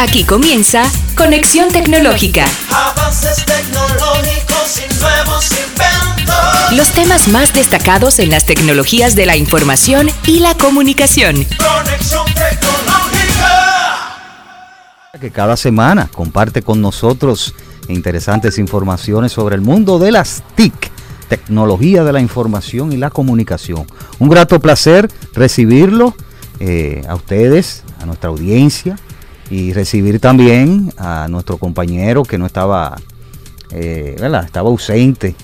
Aquí comienza Conexión Tecnológica. Avances tecnológicos y nuevos inventos. Los temas más destacados en las tecnologías de la información y la comunicación. Conexión tecnológica. que cada semana comparte con nosotros interesantes informaciones sobre el mundo de las TIC, tecnología de la información y la comunicación. Un grato placer recibirlo eh, a ustedes, a nuestra audiencia y recibir también a nuestro compañero que no estaba, eh, ¿verdad? Estaba ausente.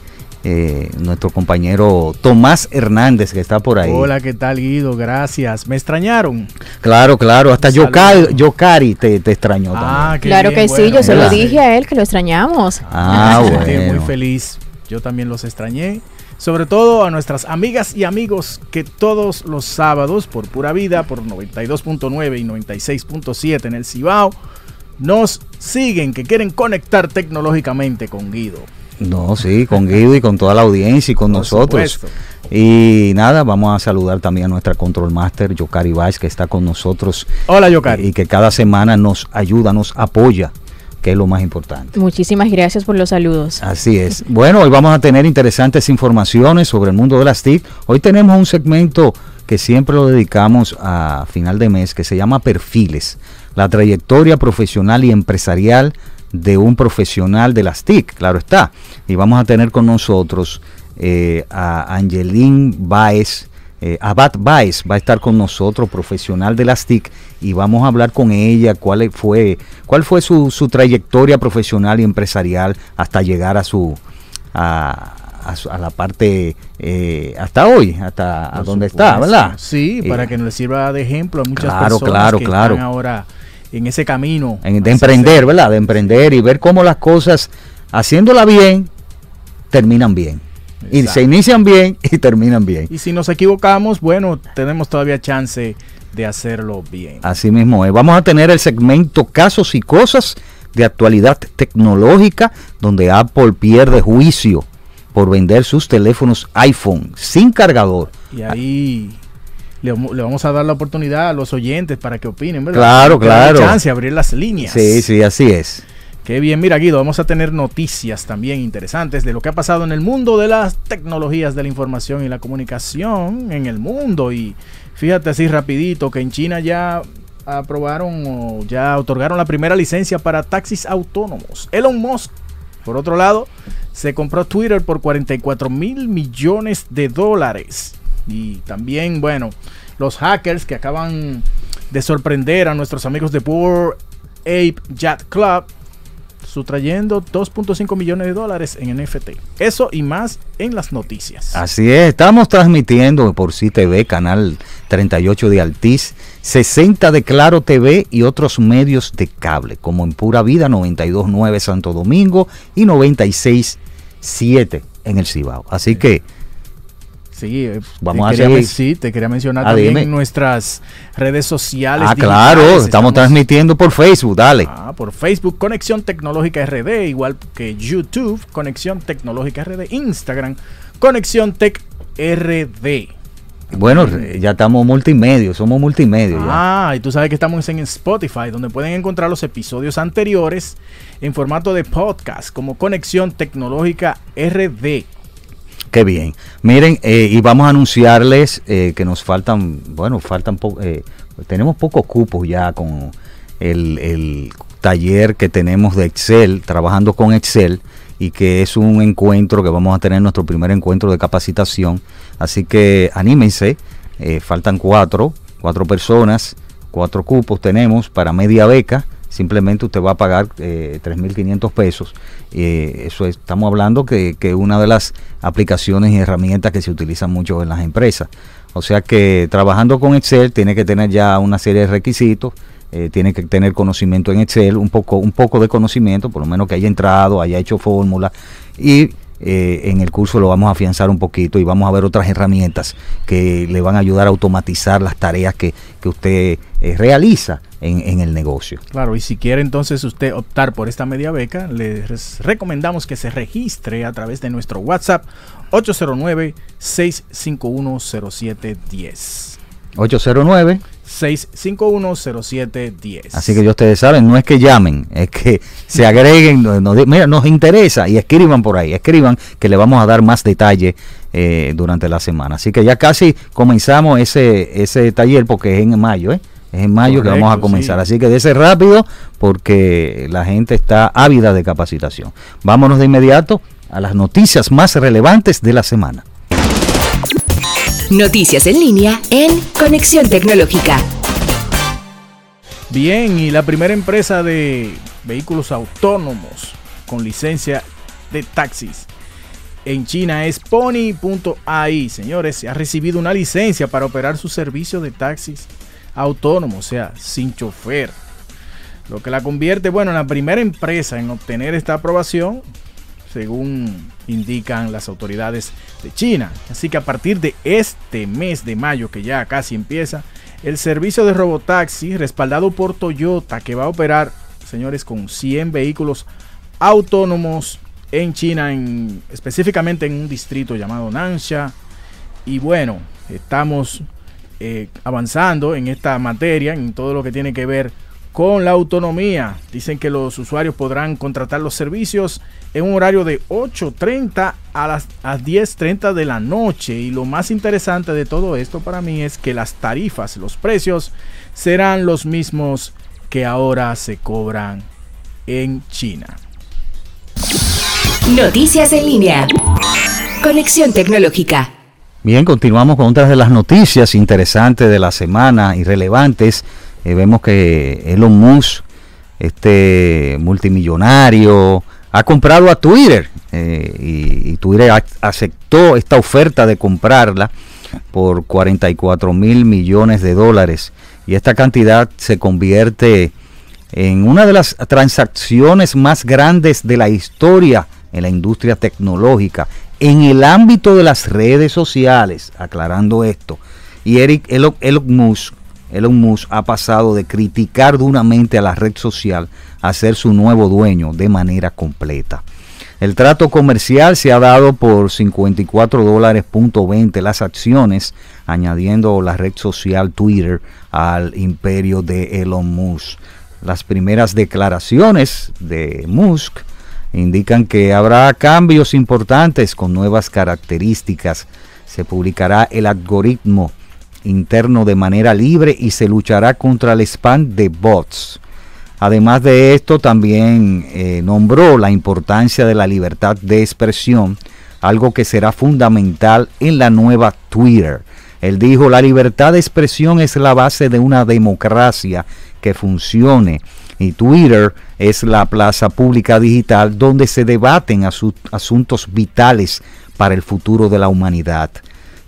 eh, nuestro compañero Tomás Hernández que está por ahí. Hola, ¿qué tal Guido? Gracias. ¿Me extrañaron? Claro, claro, hasta. Yocari, Yocari te, te extrañó Ah, también. Claro bien, que sí, yo se lo dije a él que lo extrañamos. Ah, bueno. muy feliz. Yo también los extrañé. Sobre todo a nuestras amigas y amigos que todos los sábados por pura vida, por 92.9 y 96.7 en el Cibao, nos siguen, que quieren conectar tecnológicamente con Guido. No, sí, con Guido y con toda la audiencia y con Por nosotros. supuesto. Y nada, vamos a saludar también a nuestra control master, Yocari Vaz, que está con nosotros Hola, Yocari. y que cada semana nos ayuda, nos apoya, que es lo más importante. Muchísimas gracias por los saludos. Así es. Bueno, hoy vamos a tener interesantes informaciones sobre el mundo de las TIC. Hoy tenemos un segmento que siempre lo dedicamos a final de mes, que se llama Perfiles, la trayectoria profesional y empresarial de un profesional de las TIC, claro está. Y vamos a tener con nosotros eh, a Angeline Baez, eh, Abad Baez va a estar con nosotros, profesional de las TIC, y vamos a hablar con ella cuál fue, cuál fue su, su trayectoria profesional y empresarial hasta llegar a su a, a su- a la parte eh, hasta hoy, hasta a donde está. ¿verdad? Sí, Y- para que nos sirva de ejemplo a muchas Claro, personas claro, que claro. están ahora en ese camino. en- de emprender, ser- ¿verdad? De emprender y ver cómo las cosas, haciéndola bien, terminan bien. Y se inician bien y terminan bien. Y si nos equivocamos, bueno, tenemos todavía chance de hacerlo bien. Así mismo es. Vamos a tener el segmento Casos y Cosas de actualidad tecnológica, donde Apple pierde juicio por vender sus teléfonos iPhone sin cargador. Y ahí le, vamo- le vamos a dar la oportunidad a los oyentes para que opinen, ¿verdad? Claro, claro. chance de abrir las líneas. Sí, sí, así es. Qué bien, mira Guido, vamos a tener noticias también interesantes de lo que ha pasado en el mundo de las tecnologías de la información y la comunicación en el mundo. Y fíjate así rapidito que en China ya aprobaron o ya otorgaron la primera licencia para taxis autónomos. Elon Musk, por otro lado, se compró Twitter por 44 mil millones de dólares. Y también, bueno, los hackers que acaban de sorprender a nuestros amigos de Bored Ape Yacht Club sustrayendo 2.5 millones de dólares en NFT. Eso y más en las noticias. Así es, estamos transmitiendo por CTV, canal 38 de Altiz, 60 de Claro TV y otros medios de cable, como en Pura Vida 92.9 Santo Domingo y 96.7 en el Cibao. Así que Sí, eh, Vamos te a quería Sí, te quería mencionar Ah, también dime. nuestras redes sociales. Ah, claro, estamos, transmitiendo por Facebook, dale. Ah, por Facebook, Conexión Tecnológica RD, igual que YouTube, Conexión Tecnológica RD, Instagram, Conexión Tech RD. Bueno, ya estamos multimedia, somos multimedia ya. Ah, y tú sabes que estamos en Spotify, donde pueden encontrar los episodios anteriores en formato de podcast, como Conexión Tecnológica RD. Qué bien. Miren, eh, y vamos a anunciarles eh, que nos faltan, bueno, faltan po- eh, tenemos pocos cupos ya con el, taller que tenemos de Excel, trabajando con Excel, y que es un encuentro que vamos a tener nuestro primer encuentro de capacitación. Así que anímense, eh, faltan cuatro, cuatro personas, cuatro cupos tenemos para media beca. Simplemente usted va a pagar eh, 3.500 pesos. Eh, eso es- estamos hablando que, que una de las aplicaciones y herramientas que se utilizan mucho en las empresas. O sea que trabajando con Excel tiene que tener ya una serie de requisitos, eh, tiene que tener conocimiento en Excel, un poco, un poco de conocimiento, por lo menos que haya entrado, haya hecho fórmula y eh, en el curso lo vamos a afianzar un poquito y vamos a ver otras herramientas que le van a ayudar a automatizar las tareas que, que usted eh, realiza en, en el negocio. Claro, y si quiere entonces usted optar por esta media beca, le res- recomendamos que se registre a través de nuestro WhatsApp 809-651-0710. 809 6510710. Así que ya ustedes saben, no es que llamen, es que se agreguen, mira, nos interesa y escriban por ahí, escriban que le vamos a dar más detalle eh, durante la semana. Así que ya casi comenzamos ese, ese taller porque es en mayo, ¿eh? Es en mayo que vamos a comenzar. sí. Así que dése rápido porque la gente está ávida de capacitación. Vámonos de inmediato a las noticias más relevantes de la semana. Noticias en línea en Conexión Tecnológica. Bien, y la primera empresa de vehículos autónomos con licencia de taxis en China es Pony.ai. Señores, se ha recibido una licencia para operar su servicio de taxis autónomo, o sea, sin chofer. Lo que la convierte, bueno, en la primera empresa en obtener esta aprobación, según indican las autoridades de China. Así que a partir de este mes de mayo, que ya casi empieza, el servicio de robotaxi respaldado por Toyota, que va a operar, señores, con 100 vehículos autónomos en China, en- específicamente en un distrito llamado Nansha. Y bueno, estamos eh, avanzando en esta materia, en todo lo que tiene que ver con la autonomía. Dicen que los usuarios podrán contratar los servicios en un horario de 8.30 a las a 10.30 de la noche. Y lo más interesante de todo esto para mí es que las tarifas, los precios, serán los mismos que ahora se cobran en China. Noticias en línea. Conexión Tecnológica. Bien, continuamos con otras de las noticias interesantes de la semana y relevantes. Eh, vemos que Elon Musk, este multimillonario, ha comprado a Twitter eh, y, y Twitter ac- aceptó esta oferta de comprarla por 44 mil millones de dólares y esta cantidad se convierte en una de las transacciones más grandes de la historia en la industria tecnológica, en el ámbito de las redes sociales, aclarando esto. Y Eric Elon Musk, Elon Musk ha pasado de criticar duramente a la red social a ser su nuevo dueño de manera completa. El trato comercial se ha dado por 54 dólares punto 20 las acciones, añadiendo la red social Twitter al imperio de Elon Musk. Las primeras declaraciones de Musk indican que habrá cambios importantes con nuevas características. Se publicará el algoritmo interno de manera libre y se luchará contra el spam de bots. Además de esto, también eh, nombró la importancia de la libertad de expresión, algo que será fundamental en la nueva Twitter. Él dijo, la libertad de expresión es la base de una democracia que funcione y Twitter es la plaza pública digital donde se debaten asu- asuntos vitales para el futuro de la humanidad.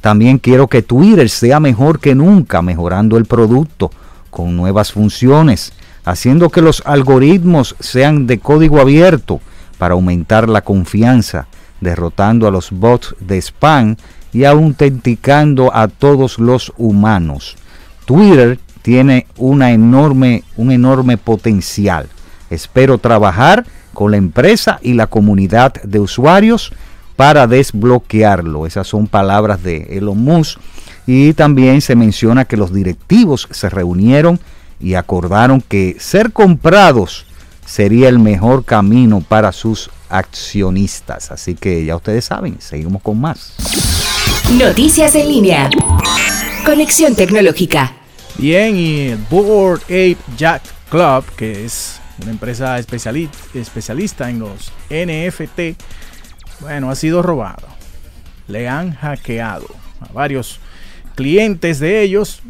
También quiero que Twitter sea mejor que nunca, mejorando el producto con nuevas funciones, haciendo que los algoritmos sean de código abierto para aumentar la confianza, derrotando a los bots de spam y autenticando a todos los humanos. Twitter tiene una enorme, un enorme potencial. Espero trabajar con la empresa y la comunidad de usuarios para desbloquearlo. Esas son palabras de Elon Musk. Y también se menciona que los directivos se reunieron y acordaron que ser comprados sería el mejor camino para sus accionistas. Así que ya ustedes saben, seguimos con más. Noticias en línea. Conexión Tecnológica. Bien, y el Board Ape Jack Club, que es una empresa especiali- especialista en los NFT, bueno, ha sido robado. Le han hackeado a varios clientes de ellos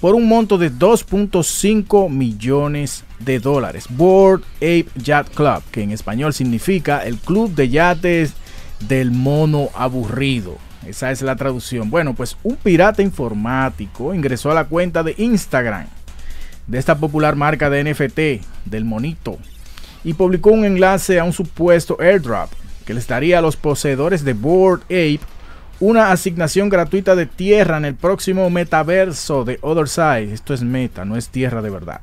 por un monto de 2.5 millones de dólares. Board Ape Yacht Club, que en español significa el club de yates del mono aburrido. Esa es la traducción. Bueno, pues un pirata informático ingresó a la cuenta de Instagram de esta popular marca de NFT del monito y publicó un enlace a un supuesto airdrop que les daría a los poseedores de Board Ape una asignación gratuita de tierra en el próximo metaverso de Other Side. Esto es meta, no es tierra de verdad.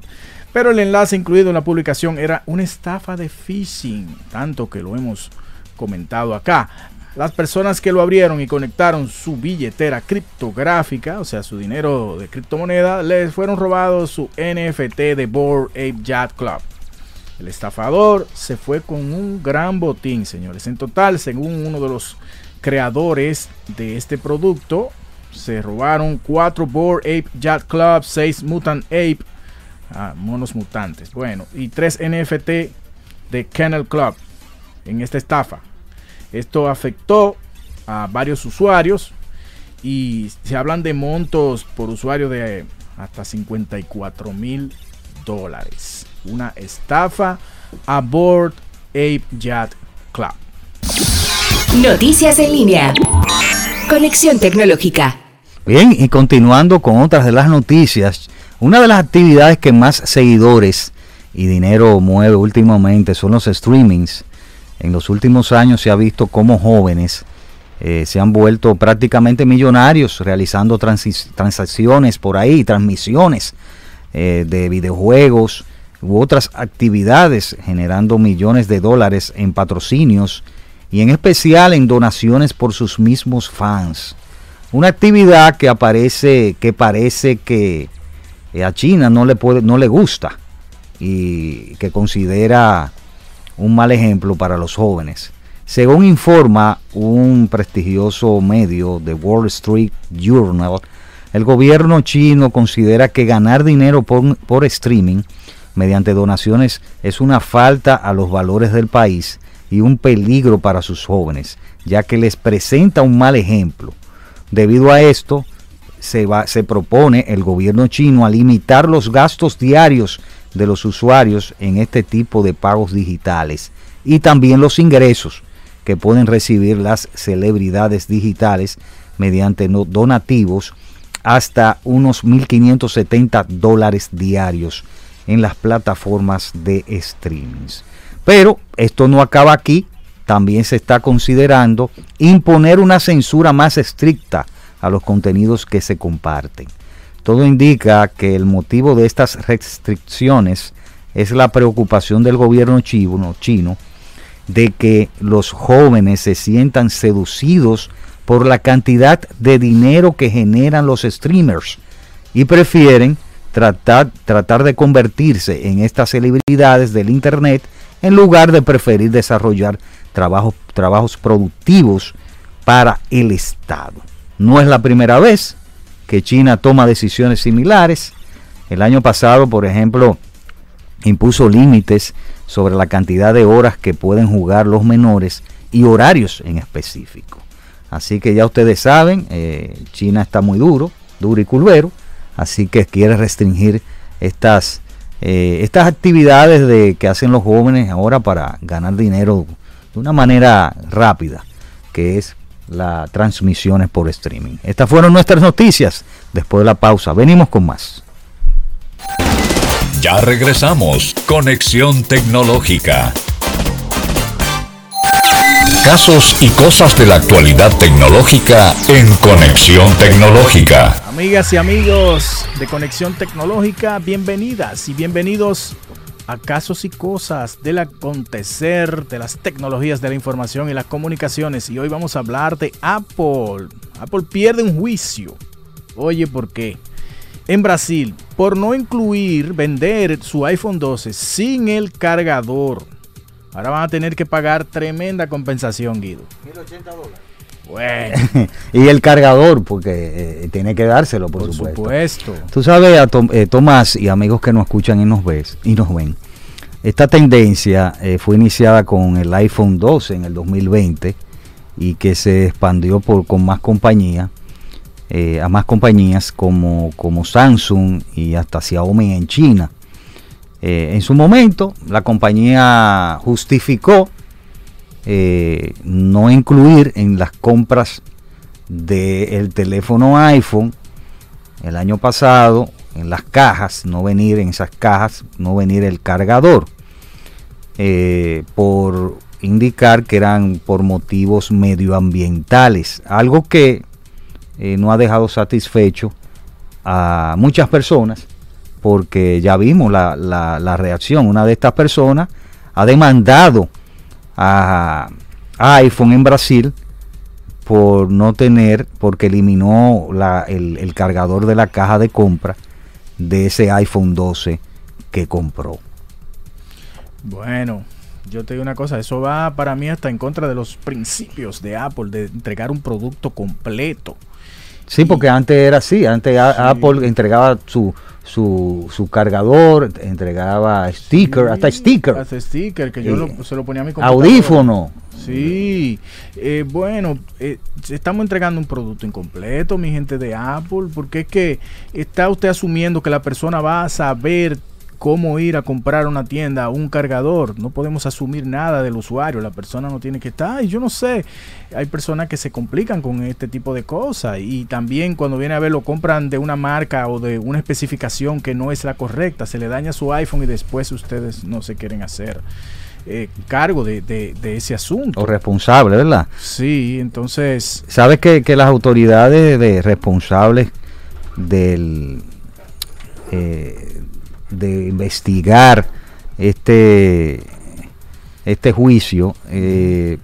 Pero el enlace incluido en la publicación era una estafa de phishing, tanto que lo hemos comentado acá. Las personas que lo abrieron y conectaron su billetera criptográfica, o sea, su dinero de criptomoneda, les fueron robados su NFT de Bored Ape Yacht Club. El estafador se fue con un gran botín, señores. En total, según uno de los creadores de este producto, se robaron 4 Bored Ape Yacht Club, 6 Mutant Ape, ah, monos mutantes, bueno, y 3 NFT de Kennel Club en esta estafa. Esto afectó a varios usuarios y se hablan de montos por usuario de hasta 54 mil dólares. Una estafa a Board Ape Yacht Club. Noticias en línea. Conexión tecnológica. Bien, y continuando con otras de las noticias, una de las actividades que más seguidores y dinero mueve últimamente son los streamings. En los últimos años se ha visto cómo jóvenes eh, se han vuelto prácticamente millonarios realizando transacciones por ahí, transmisiones eh, de videojuegos u otras actividades generando millones de dólares en patrocinios y en especial en donaciones por sus mismos fans. Una actividad que aparece, que parece que eh, a China no le puede, no le gusta y que considera un mal ejemplo para los jóvenes. Según informa un prestigioso medio de Wall Street Journal, el gobierno chino considera que ganar dinero por, por streaming mediante donaciones es una falta a los valores del país y un peligro para sus jóvenes, ya que les presenta un mal ejemplo. Debido a esto, se, va, se propone el gobierno chino a limitar los gastos diarios de los usuarios en este tipo de pagos digitales y también los ingresos que pueden recibir las celebridades digitales mediante donativos hasta unos 1.570 dólares diarios en las plataformas de streamings. Pero esto no acaba aquí, también se está considerando imponer una censura más estricta a los contenidos que se comparten. Todo indica que el motivo de estas restricciones es la preocupación del gobierno chino, chino de que los jóvenes se sientan seducidos por la cantidad de dinero que generan los streamers y prefieren tratar, tratar de convertirse en estas celebridades del Internet en lugar de preferir desarrollar trabajos, trabajos productivos para el Estado. No es la primera vez que China toma decisiones similares. El año pasado, por ejemplo, impuso límites sobre la cantidad de horas que pueden jugar los menores y horarios en específico. Así que ya ustedes saben, eh, China está muy duro, duro y culvero, así que quiere restringir estas, eh, estas actividades de, que hacen los jóvenes ahora para ganar dinero de una manera rápida, que es las transmisiones por streaming. Estas fueron nuestras noticias. Después de la pausa, venimos con más. Ya regresamos. Conexión tecnológica. Casos y cosas de la actualidad tecnológica en Conexión Tecnológica. Amigas y amigos de Conexión Tecnológica, bienvenidas y bienvenidos a Casos y Cosas del acontecer de las tecnologías de la información y las comunicaciones. Y hoy vamos a hablar de Apple. Apple pierde un juicio. Oye, ¿por qué? En Brasil, por no incluir, vender su iPhone 12 sin el cargador. Ahora van a tener que pagar tremenda compensación, Guido. 1080 dólares. Bueno, y el cargador, porque eh, tiene que dárselo, por, por supuesto. supuesto. Tú sabes, a Tom- eh, Tomás y amigos que nos escuchan y nos, ves, y nos ven, esta tendencia eh, fue iniciada con el iPhone 12 en el 2020 y que se expandió por, con más compañías, eh, a más compañías como, como Samsung y hasta Xiaomi en China. Eh, en su momento, la compañía justificó eh, no incluir en las compras del teléfono iPhone el año pasado en las cajas, no venir en esas cajas, no venir el cargador, eh, por indicar que eran por motivos medioambientales, algo que no ha dejado satisfecho a muchas personas, porque ya vimos la, la- la reacción, una de estas personas ha demandado a, a iPhone en Brasil por no tener, porque eliminó la- el, el cargador de la caja de compra de ese iPhone 12 que compró. Bueno, yo te digo una cosa, eso va para mí hasta en contra de los principios de Apple de entregar un producto completo. Sí, porque antes era así, antes Sí. Apple entregaba su, su, su cargador, entregaba sticker, hasta sticker, Hasta sticker, que yo Eh, lo- se lo ponía a mi computadora. audífono. Sí, eh, bueno, eh, estamos entregando un producto incompleto, mi gente de Apple, porque es que está usted asumiendo que la persona va a saber cómo ir a comprar a una tienda un cargador. No podemos asumir nada del usuario. La persona no tiene que estar. Ay, yo no sé. Hay personas que se complican con este tipo de cosas. Y también cuando viene a ver lo compran de una marca o de una especificación que no es la correcta. Se le daña su iPhone y después ustedes no se quieren hacer eh, cargo de, de- de ese asunto. O responsable, ¿verdad? Sí, entonces, ¿Sabes que, que las autoridades de responsables del eh, de investigar este este juicio eh,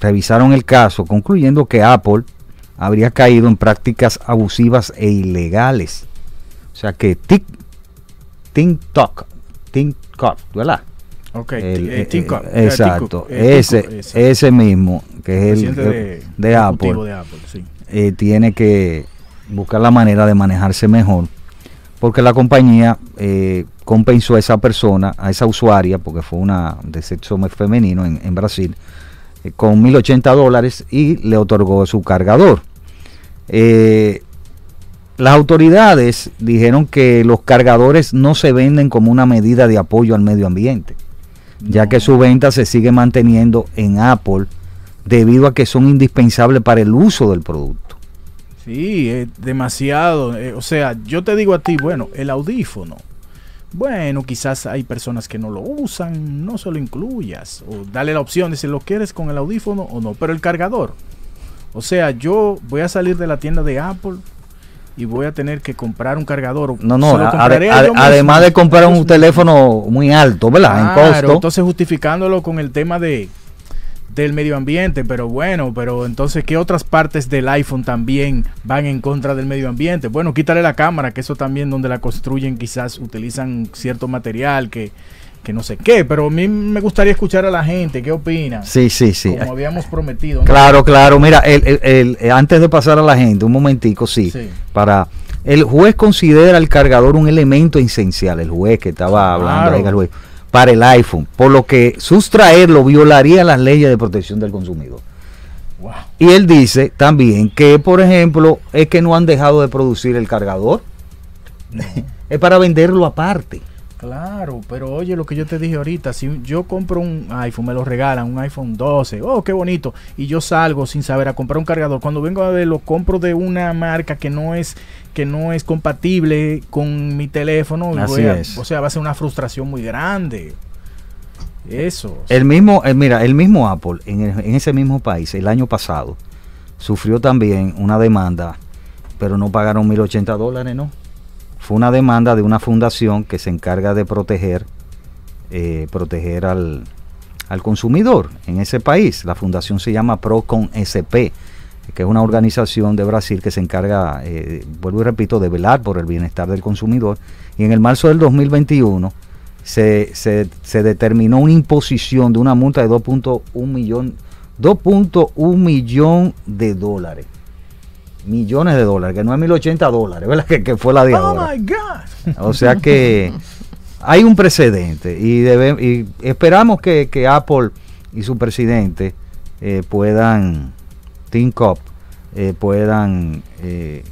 revisaron el caso concluyendo que Apple habría caído en prácticas abusivas e ilegales o sea que Tik TikTok TikTok ¿verdad? ok, El- eh, eh, exacto, eh, ese, ese, mismo, que es el presidente de, Apple, de Apple, sí. eh, tiene que buscar la manera de manejarse mejor, porque la compañía eh, compensó a esa persona, a esa usuaria, porque fue una de sexo femenino en, en Brasil, eh, con 1080 dólares y le otorgó su cargador. Eh, las autoridades dijeron que los cargadores no se venden como una medida de apoyo al medio ambiente ya que su venta se sigue manteniendo en Apple debido a que son indispensables para el uso del producto. Sí, es demasiado. eh, o sea, yo te digo a ti, bueno, el audífono. Bueno, quizás hay personas que no lo usan, no se lo incluyas. O dale la opción de si lo quieres con el audífono o no. Pero el cargador. O sea, yo voy a salir de la tienda de Apple y voy a tener que comprar un cargador. No, no, a- yo mismo. además de comprar un teléfono muy alto, ¿verdad? en costo. entonces justificándolo con el tema de del medio ambiente, pero bueno, pero entonces qué otras partes del iPhone también van en contra del medio ambiente? Bueno, quítale la cámara, que eso también donde la construyen quizás utilizan cierto material que que no sé qué, pero a mí me gustaría escuchar a la gente, ¿qué opina? Sí, sí, sí. Como habíamos prometido. ¿no? Claro, claro. Mira, el- el- el- eh, antes de pasar a la gente, un momentico, sí, Sí. Para el juez considera el cargador un elemento esencial, el juez que estaba hablando ahí, Claro. el juez, para el iPhone, por lo que sustraerlo violaría las leyes de protección del consumidor. Wow. Y él dice también que, por ejemplo, es que no han dejado de producir el cargador. es para venderlo aparte. Claro, pero oye lo que yo te dije ahorita, si yo compro un iPhone, me lo regalan, un iPhone 12, oh, qué bonito, y yo salgo sin saber a comprar un cargador, cuando vengo a ver lo compro de una marca que no es que no es compatible con mi teléfono, y Así voy a- es. o sea, va a ser una frustración muy grande. Eso. El mismo, eh, mira, el mismo Apple en, el- en ese mismo país el año pasado sufrió también una demanda, pero no pagaron 1080 dólares, ¿no? Fue una demanda de una fundación que se encarga de proteger, eh, proteger al, al consumidor en ese país. La fundación se llama Procon SP, que es una organización de Brasil que se encarga, eh, vuelvo y repito, de velar por el bienestar del consumidor. Y en el marzo del 2021 se, se, se determinó una imposición de una multa de 2.1 millón 2.1 millón de dólares. Millones de dólares, que no es 1080 dólares, ¿verdad? Que, que fue la de oh ahora. my God. O sea que hay un precedente y, debe- y esperamos que, que Apple y su presidente eh, puedan, Tim Cook, eh, puedan eh,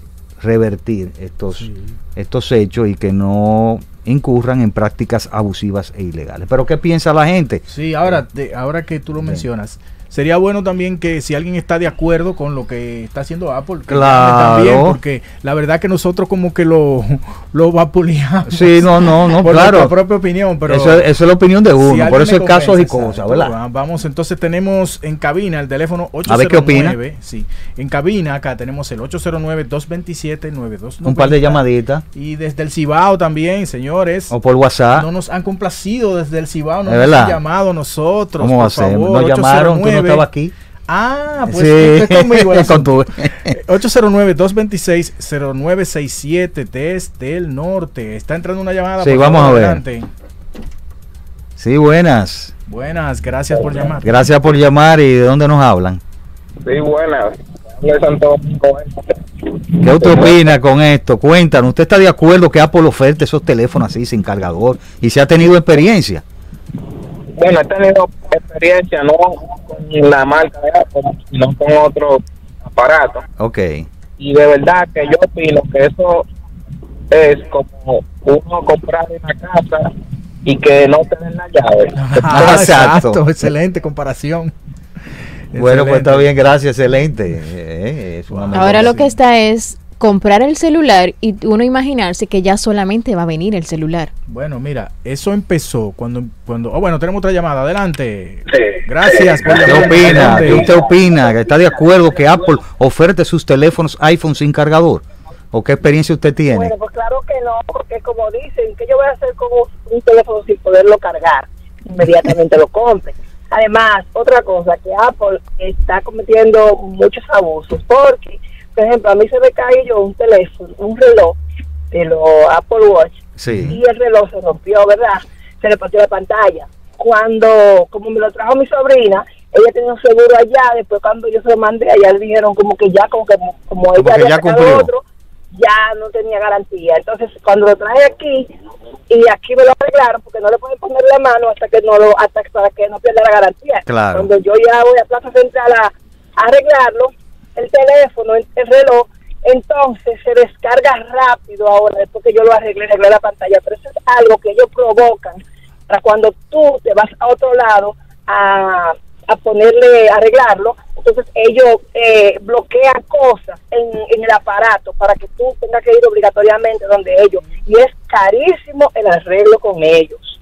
revertir estos, Sí. estos hechos y que no incurran en prácticas abusivas e ilegales. Pero ¿qué piensa la gente? Sí, ahora, de- ahora que tú lo Bien. Sería bueno también que si alguien está de acuerdo con lo que está haciendo Apple, que Claro. también, porque la verdad que nosotros como que lo, lo vapuleamos. Sí, no, no, no, por claro. nuestra propia opinión, pero eso, eso es la opinión de uno, por eso es casos y cosas, ¿verdad? va- Vamos, entonces tenemos en cabina el teléfono 809. A ver qué opina. Sí, en cabina acá tenemos el 809-227-9290. Un par de llamaditas Y desde el Cibao también, señores. o por WhatsApp. No nos han complacido desde el Cibao, no ¿Es nos han llamado nosotros. ¿Cómo por ser? favor, Nos llamaron, tú no 809. estabas aquí. Ah, pues Sí, es conmigo el con asunto. tu- 809-226-0967 desde el norte. Está entrando una llamada. Sí, por vamos favor, a ver. adelante. Sí, buenas. Buenas, gracias por llamar. Gracias por llamar y de dónde nos hablan. Sí, buenas. Domingo. ¿Qué usted opina con esto? Cuéntanos, ¿usted está de acuerdo que Apple oferte esos teléfonos así sin cargador y se ha tenido experiencia? Bueno, he tenido experiencia no con la marca de Apple, sino con otro aparato. Ok. Y de verdad que yo opino que eso es como uno comprar una casa y que no tener la llave. Ah, Exacto. exacto. excelente comparación. Bueno, pues está bien, gracias, excelente. Eh, es una mejor Ahora lo que está es comprar el celular y uno imaginarse que ya solamente va a venir el celular. Bueno, mira, eso empezó cuando, cuando, oh, bueno, tenemos otra llamada, adelante. Sí. Gracias por ¿Qué opina? Adelante. ¿Qué usted opina? ¿Que ¿Está de acuerdo que Apple oferte sus teléfonos iPhone sin cargador? ¿O qué experiencia usted tiene? Bueno, pues claro que no, porque como dicen, ¿qué yo voy a hacer con un, un teléfono sin poderlo cargar? Inmediatamente lo compre. Además, otra cosa, que Apple está cometiendo muchos abusos, porque, por ejemplo, a mí se me cayó un teléfono, un reloj de los Apple Watch, Sí. y el reloj se rompió, ¿verdad? Se le partió la pantalla. Cuando, como me lo trajo mi sobrina, ella tenía un seguro allá, después cuando yo se lo mandé, allá le dijeron como que ya, como que como Como ella había ya sacado otro, ya no tenía garantía. Entonces, cuando lo traje aquí, y aquí me lo arreglaron, porque no le pueden poner la mano hasta que no lo, hasta para que no pierda la garantía. Claro. Cuando yo ya voy a Plaza Central a, a arreglarlo, el teléfono, el, el reloj, entonces se descarga rápido ahora, después que yo lo arreglé, arreglé la pantalla, pero eso es algo que ellos provocan para cuando tú te vas a otro lado a, a ponerle, arreglarlo, entonces ellos eh, bloquean cosas en, en el aparato para que tú tengas que ir obligatoriamente donde ellos. Y es carísimo el arreglo con ellos.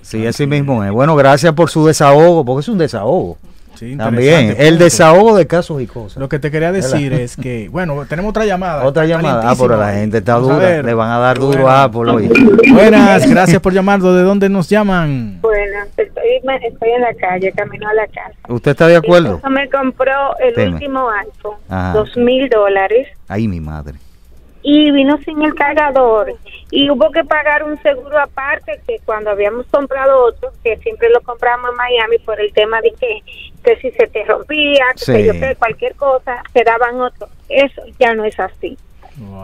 Sí, así mismo es. Bueno, gracias por su desahogo, porque es un desahogo. Sí, También, el desahogo de casos y cosas. Lo que te quería decir es que, bueno, tenemos otra llamada. Otra llamada. Ah, pero la gente está Vamos dura. Le van a dar duro Bueno. a Apple hoy. Buenas, gracias por llamarnos. ¿De dónde nos llaman? Bueno, estoy, estoy en la calle, camino a la casa. ¿Usted está de acuerdo? Mi me compró el último iPhone, Ajá. dos mil dólares, Ay, mi madre. Y vino sin el cargador. Y hubo que pagar un seguro aparte que cuando habíamos comprado otro, que siempre lo compramos en Miami por el tema de que, que si se te rompía, que Sí. sé yo qué, cualquier cosa, te daban otro. Eso ya no es así.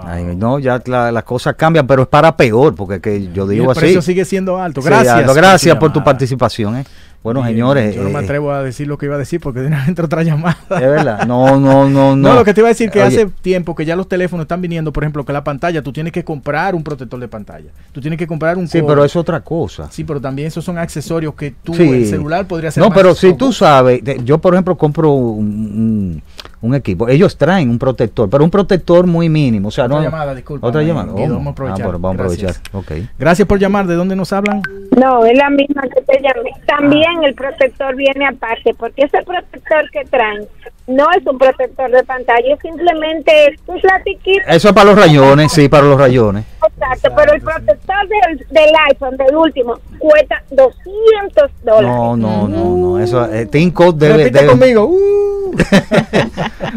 Ay, no, ya la- las cosas cambian, pero es para peor, porque que yo Y digo el así. precio sigue siendo alto. Sí, Gracias. Gracias por tu llamada. participación. ¿eh? Bueno, Bien, señores. Yo no me eh, atrevo a decir lo que iba a decir porque de una entra otra llamada. Es verdad. No, no, no, no. No, lo que te iba a decir que Oye, hace tiempo que ya los teléfonos están viniendo, por ejemplo, que la pantalla, tú tienes que comprar un protector de pantalla. Tú tienes que comprar un Sí, cover. pero es otra cosa. Sí, pero también esos son accesorios que tú, Sí. el celular podría ser No, más pero si tú sabes, yo por ejemplo compro un, un- un equipo, ellos traen un protector, pero un protector muy mínimo, o sea, Otra no llamada, disculpa, Otra llamada. Oh, vamos a aprovechar. ah, bueno, vamos a aprovechar. Gracias. Ok. Gracias por llamar. ¿De dónde nos hablan? No, es la misma que te llamé. También el protector viene aparte, porque ese protector que traen no es un protector de pantalla, es simplemente un platiquito. Eso es para los rayones, sí, para los rayones. Exacto, pero el protector del, del iPhone, del último, cuesta 200 dólares. No, no, no, no, eso eh, Cook debe, debe- conmigo. Uh.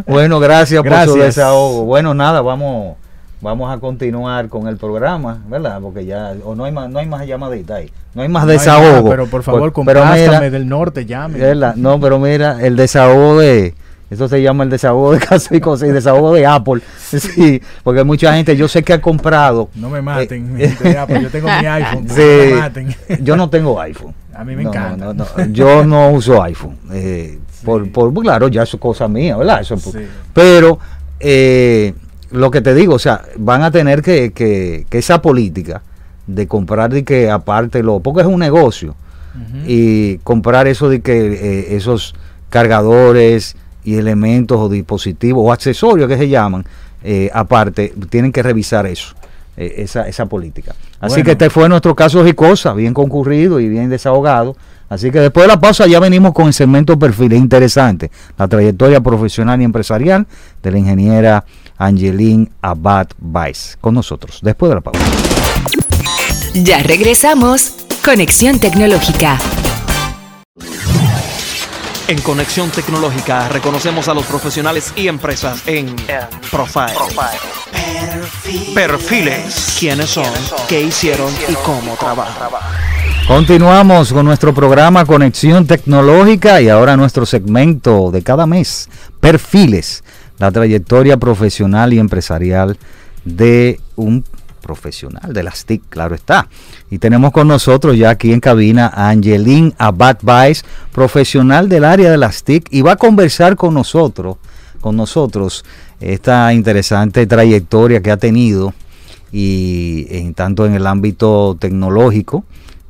Bueno, gracias, por su desahogo. Bueno, nada, vamos vamos a continuar con el programa, ¿verdad? Porque ya o no hay más no hay más llamaditas ahí. No hay más No hay desahogo. nada, pero por favor, Por- pero mira, del norte, llame. ¿verdad? No, pero mira, el desahogo de eso se llama el desahogo de casa y cosas, y desahogo de Apple. Sí, porque mucha gente, yo sé que ha comprado. No me maten, Eh, gente de Apple, yo tengo mi iPhone, no Sí, me maten. yo no tengo iPhone. A mí me No, encanta. no, no, Yo no uso iPhone. eh, por, por, claro, ya eso es cosa mía, ¿verdad? Eso, Sí. Pero eh, lo que te digo, o sea, van a tener que, que, que esa política de comprar de que aparte lo, porque es un negocio, y comprar eso de que eh, esos cargadores y elementos o dispositivos o accesorios que se llaman, eh, aparte, tienen que revisar eso. eh, esa, esa política. Así Bueno. que este fue nuestro caso y cosa, bien concurrido y bien desahogado. Así que después de la pausa ya venimos con el segmento perfiles interesante, la trayectoria profesional y empresarial de la ingeniera Angeline Abad Weiss. Con nosotros, después de la pausa. Ya regresamos. Conexión Tecnológica. En Conexión Tecnológica reconocemos a los profesionales y empresas en Profile. Perfiles. ¿Quiénes son? ¿Qué hicieron? ¿Y cómo trabajan? Continuamos con nuestro programa Conexión Tecnológica y ahora nuestro segmento de cada mes, Perfiles, la trayectoria profesional y empresarial de un profesional de las TIC, claro está. Y tenemos con nosotros ya aquí en cabina a Angeline Abad Baez, profesional del área de las TIC, y va a conversar con nosotros, con nosotros, esta interesante trayectoria que ha tenido y en tanto en el ámbito tecnológico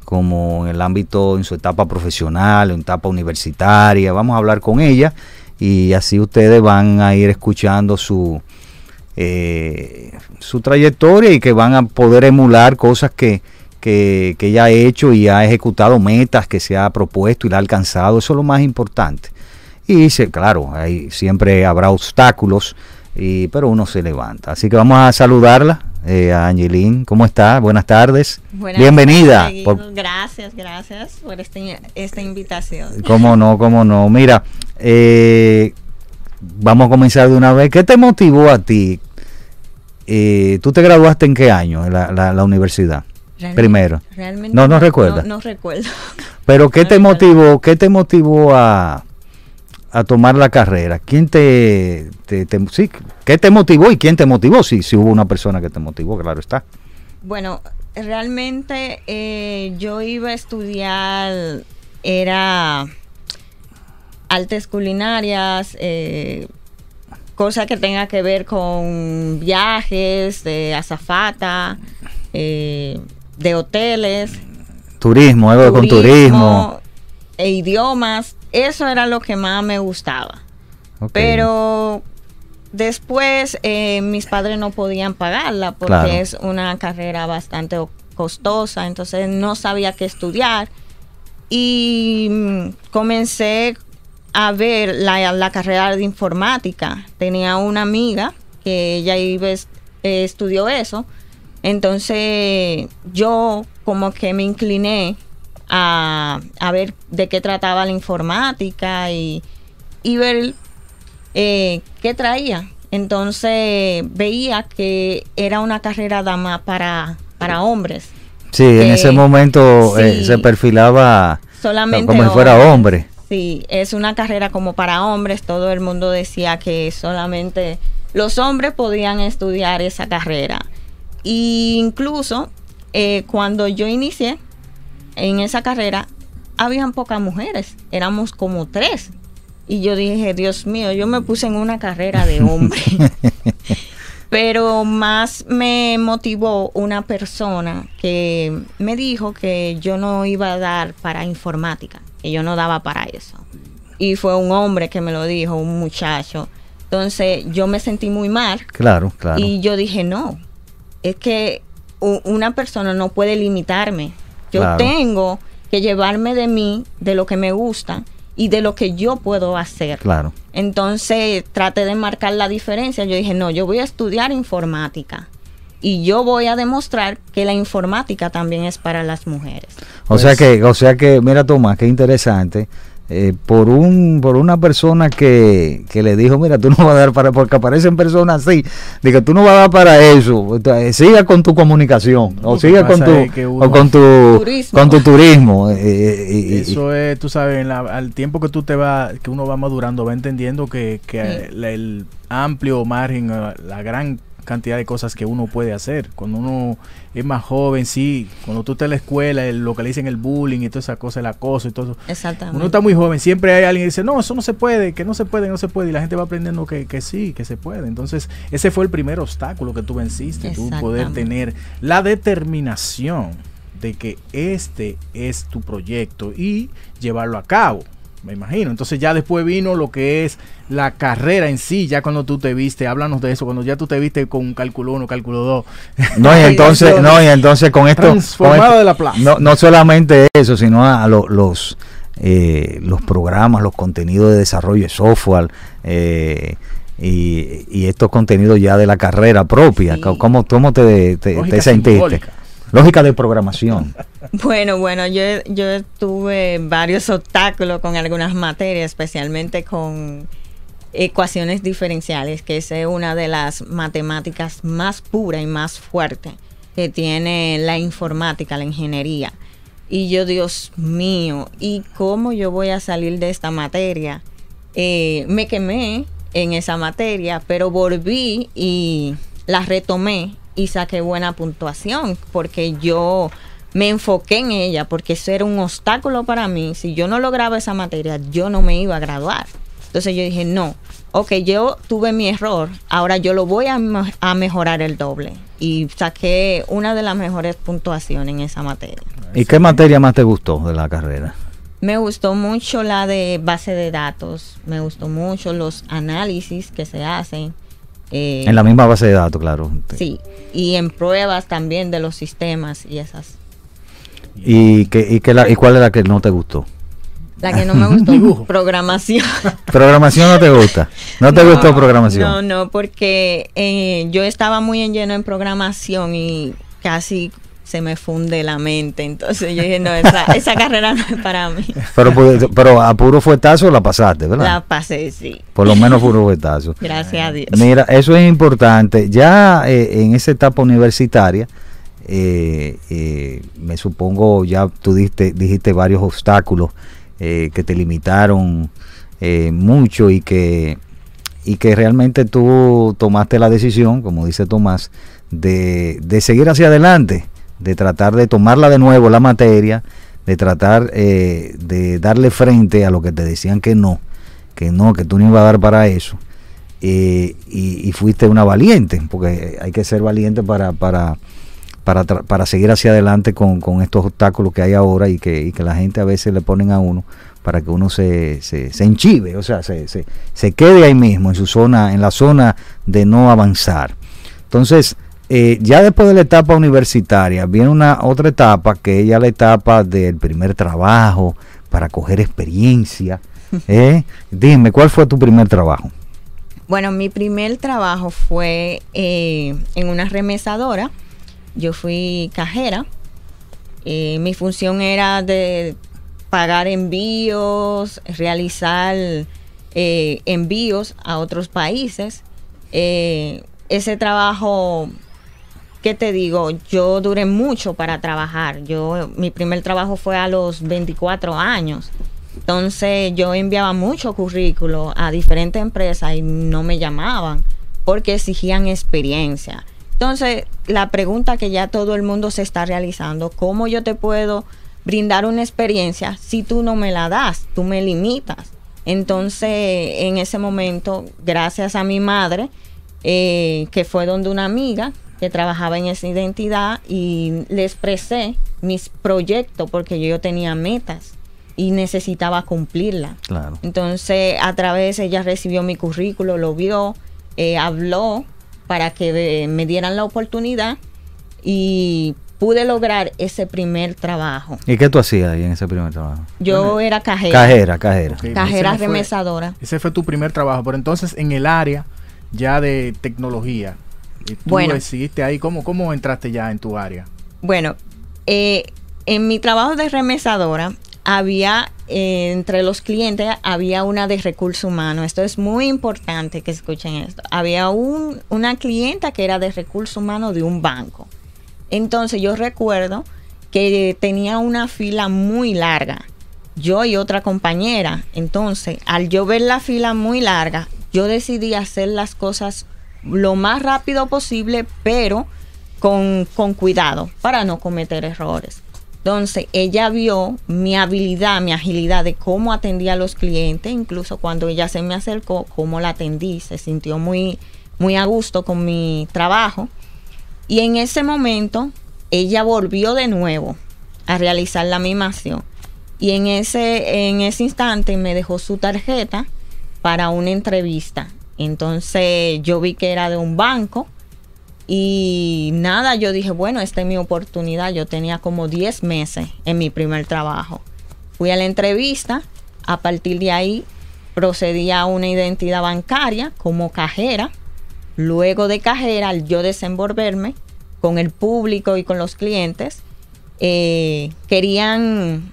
como en el ámbito en su etapa profesional, en etapa universitaria. Vamos a hablar con ella y así ustedes van a ir escuchando su eh, su trayectoria y que van a poder emular cosas que, que, que ella ha hecho y ha ejecutado metas que se ha propuesto y la ha alcanzado. Eso es lo más importante. Y se, claro, ahí siempre habrá obstáculos, y, pero uno se levanta. Así que vamos a saludarla. Eh, a Angelín, ¿cómo está? Buenas tardes. Buenas Bienvenida. tardes, Por- Gracias, gracias por este- esta invitación. ¿Cómo no? ¿Cómo no? Mira, eh, vamos a comenzar de una vez. ¿Qué te motivó a ti? Eh, ¿Tú te graduaste en qué año en la, la- la universidad? Realmente- Primero. realmente no, no recuerda. No, no recuerdo. Pero ¿qué te motivó? ¿Qué te motivó a, a tomar la carrera? ¿Quién te, te- te- sí, qué te motivó y quién te motivó? Si, si hubo una persona que te motivó, claro está. Bueno, realmente eh, yo iba a estudiar, era artes culinarias, eh, cosa que tenga que ver con viajes, de azafata, eh, de hoteles. Turismo, algo con turismo. e idiomas, eso era lo que más me gustaba. Pero después eh, mis padres no podían pagarla porque Claro. es una carrera bastante costosa, entonces no sabía qué estudiar. Y mm, comencé a ver la, la carrera de informática. Tenía una amiga que ella iba, eh, estudió eso. Entonces yo como que me incliné a, a ver de qué trataba la informática y, y ver eh, qué traía. Entonces veía que era una carrera dama para, para hombres. Sí, en ese momento eh, se perfilaba Solamente como si fuera hombre. Sí, es una carrera como para hombres. Todo el mundo decía que solamente los hombres podían estudiar esa carrera. Y incluso eh, cuando yo inicié en esa carrera, habían pocas mujeres. Éramos como tres. Y yo dije, Dios mío, yo me puse en una carrera de hombre. Pero más me motivó una persona que me dijo que yo no iba a dar para informática, que yo no daba para eso. Y fue un hombre que me lo dijo, un muchacho. Entonces yo me sentí muy mal Claro, claro. y yo dije, no, es que una persona no puede limitarme. Yo Claro. tengo que llevarme de mí, de lo que me gusta y de lo que yo puedo hacer. Claro. Entonces traté de marcar la diferencia. Yo dije, no, yo voy a estudiar informática. Y yo voy a demostrar que la informática también es para las mujeres. O sea que, o sea que, mira Tomás, qué interesante. eh, por un, por una persona que, que le dijo, mira, tú no vas a dar para, porque aparecen personas así, de que tú no vas a dar para eso, Entonces, siga con tu comunicación, o siga con tu, o con tu, Turismo. con tu turismo. eh, eh, Eso es, tú sabes, en la- al tiempo que tú te va, que uno va madurando, va entendiendo que, que Sí. el amplio margen, eh, la gran cantidad de cosas que uno puede hacer. Cuando uno es más joven, sí, cuando tú estás en la escuela, el- lo que le dicen el bullying y toda esa cosa, el acoso y todo eso. Exactamente. Uno está muy joven, siempre hay alguien que dice, no, eso no se puede, que no se puede, no se puede, y la gente va aprendiendo que, que sí, que se puede. Entonces, ese fue el primer obstáculo que tú venciste, tú poder tener la determinación de que este es tu proyecto y llevarlo a cabo, me imagino. Entonces ya después vino lo que es la carrera en sí, ya cuando tú te viste, háblanos de eso, cuando ya tú te viste con un cálculo 1, cálculo 2. No, y entonces, no, y entonces con esto, Transformado con esto- de la plaza. No, no solamente eso, sino a, lo- los eh, los programas, los contenidos de desarrollo de software eh, y, y estos contenidos ya de la carrera propia. Sí. ¿Cómo, cómo te, te- sentiste? simbólica. Lógica de programación. Bueno, bueno, yo, yo tuve varios obstáculos con algunas materias, especialmente con ecuaciones diferenciales, que es una de las matemáticas más pura y más fuerte que tiene la informática, la ingeniería. Y yo, Dios mío, ¿y cómo yo voy a salir de esta materia? Eh, me quemé en esa materia, pero volví y la retomé y saqué buena puntuación porque yo me enfoqué en ella, porque eso era un obstáculo para mí. Si yo no lograba esa materia, yo no me iba a graduar. Entonces yo dije, no, ok, yo tuve mi error, ahora yo lo voy a, a mejorar el doble. Y saqué una de las mejores puntuaciones en esa materia. ¿Y qué materia más te gustó de la carrera? Me gustó mucho la de base de datos, me gustó mucho los análisis que se hacen. Eh, En la misma base de datos, claro. Sí, y en pruebas también de los sistemas y esas. ¿Y, qué, y, qué la- ¿Y cuál es la que no te gustó? La que no me gustó, programación. ¿Programación no te gusta? ¿No te gustó programación? No, no, porque eh, yo estaba muy en lleno en programación y casi se me funde la mente. Entonces yo dije, no, esa, esa carrera no es para mí. Pero, pu- pero a puro fuetazo la pasaste, ¿verdad? La pasé, sí. Por lo menos puro fuetazo. Gracias a Dios. Mira, eso es importante. Ya eh, en esa etapa universitaria, eh, eh, me supongo ya tú diste, dijiste varios obstáculos eh, que te limitaron eh, mucho y que, y que realmente tú tomaste la decisión, como dice Tomás, de, de seguir hacia adelante, de tratar de tomarla de nuevo la materia, de tratar eh, de darle frente a lo que te decían que no, que no, que tú no ibas a dar para eso. Eh, y, fuiste una valiente, porque hay que ser valiente para, para, para, para seguir hacia adelante con, con estos obstáculos que hay ahora y que, que la gente a veces le ponen a uno para que uno se, se, se enchive, o sea, se, se, se quede ahí mismo, en su zona, en la zona de no avanzar. Entonces, eh, ya después de la etapa universitaria, viene una otra etapa que es ya la etapa del primer trabajo, para coger experiencia. ¿eh? Dime, ¿cuál fue tu primer trabajo? Bueno, mi primer trabajo fue eh, en una remesadora. Yo fui cajera. Eh, mi función era de pagar envíos, realizar envíos a otros países. Ese trabajo, ¿qué te digo? Yo duré mucho para trabajar. Yo, mi primer trabajo fue a los 24 años. Entonces yo enviaba mucho currículo a diferentes empresas y no me llamaban porque exigían experiencia. Entonces la pregunta que ya todo el mundo se está realizando, ¿cómo yo te puedo brindar una experiencia si tú no me la das? Tú me limitas. Entonces en ese momento, gracias a mi madre, eh, que fue donde una amiga que trabajaba en esa identidad y le expresé mis proyectos porque yo tenía metas y necesitaba cumplirla. Claro. Entonces, a través ella recibió mi currículo, lo vio, eh, habló para que eh, me dieran la oportunidad y pude lograr ese primer trabajo. ¿Y qué tú hacías ahí en ese primer trabajo? Yo era cajera. Cajera, cajera. Cajera ese fue- remesadora. Ese fue tu primer trabajo, pero entonces en el área ya de tecnología, eh, tú Bueno. decidiste ahí, ¿cómo, ¿cómo entraste ya en tu área? Bueno, eh, en mi trabajo de remesadora había eh, entre los clientes había una de recursos humanos. Esto es muy importante que escuchen esto. Había un, una clienta que era de recursos humanos de un banco. Entonces yo recuerdo que tenía una fila muy larga. Yo y otra compañera. Entonces, al yo ver la fila muy larga, yo decidí hacer las cosas lo más rápido posible, pero con, con cuidado para no cometer errores. Entonces, ella vio mi habilidad, mi agilidad de cómo atendía a los clientes, incluso cuando ella se me acercó, cómo la atendí, se sintió muy, muy a gusto con mi trabajo. Y en ese momento, ella volvió de nuevo a realizar la misma. Y en ese, en ese instante me dejó su tarjeta para una entrevista. Entonces yo vi que era de un banco y nada, yo dije, bueno, esta es mi oportunidad. Yo tenía como 10 meses en mi primer trabajo. Fui a la entrevista, a partir de ahí procedí a una identidad bancaria como cajera. Luego de cajera, al yo desenvolverme con el público y con los clientes, eh, querían,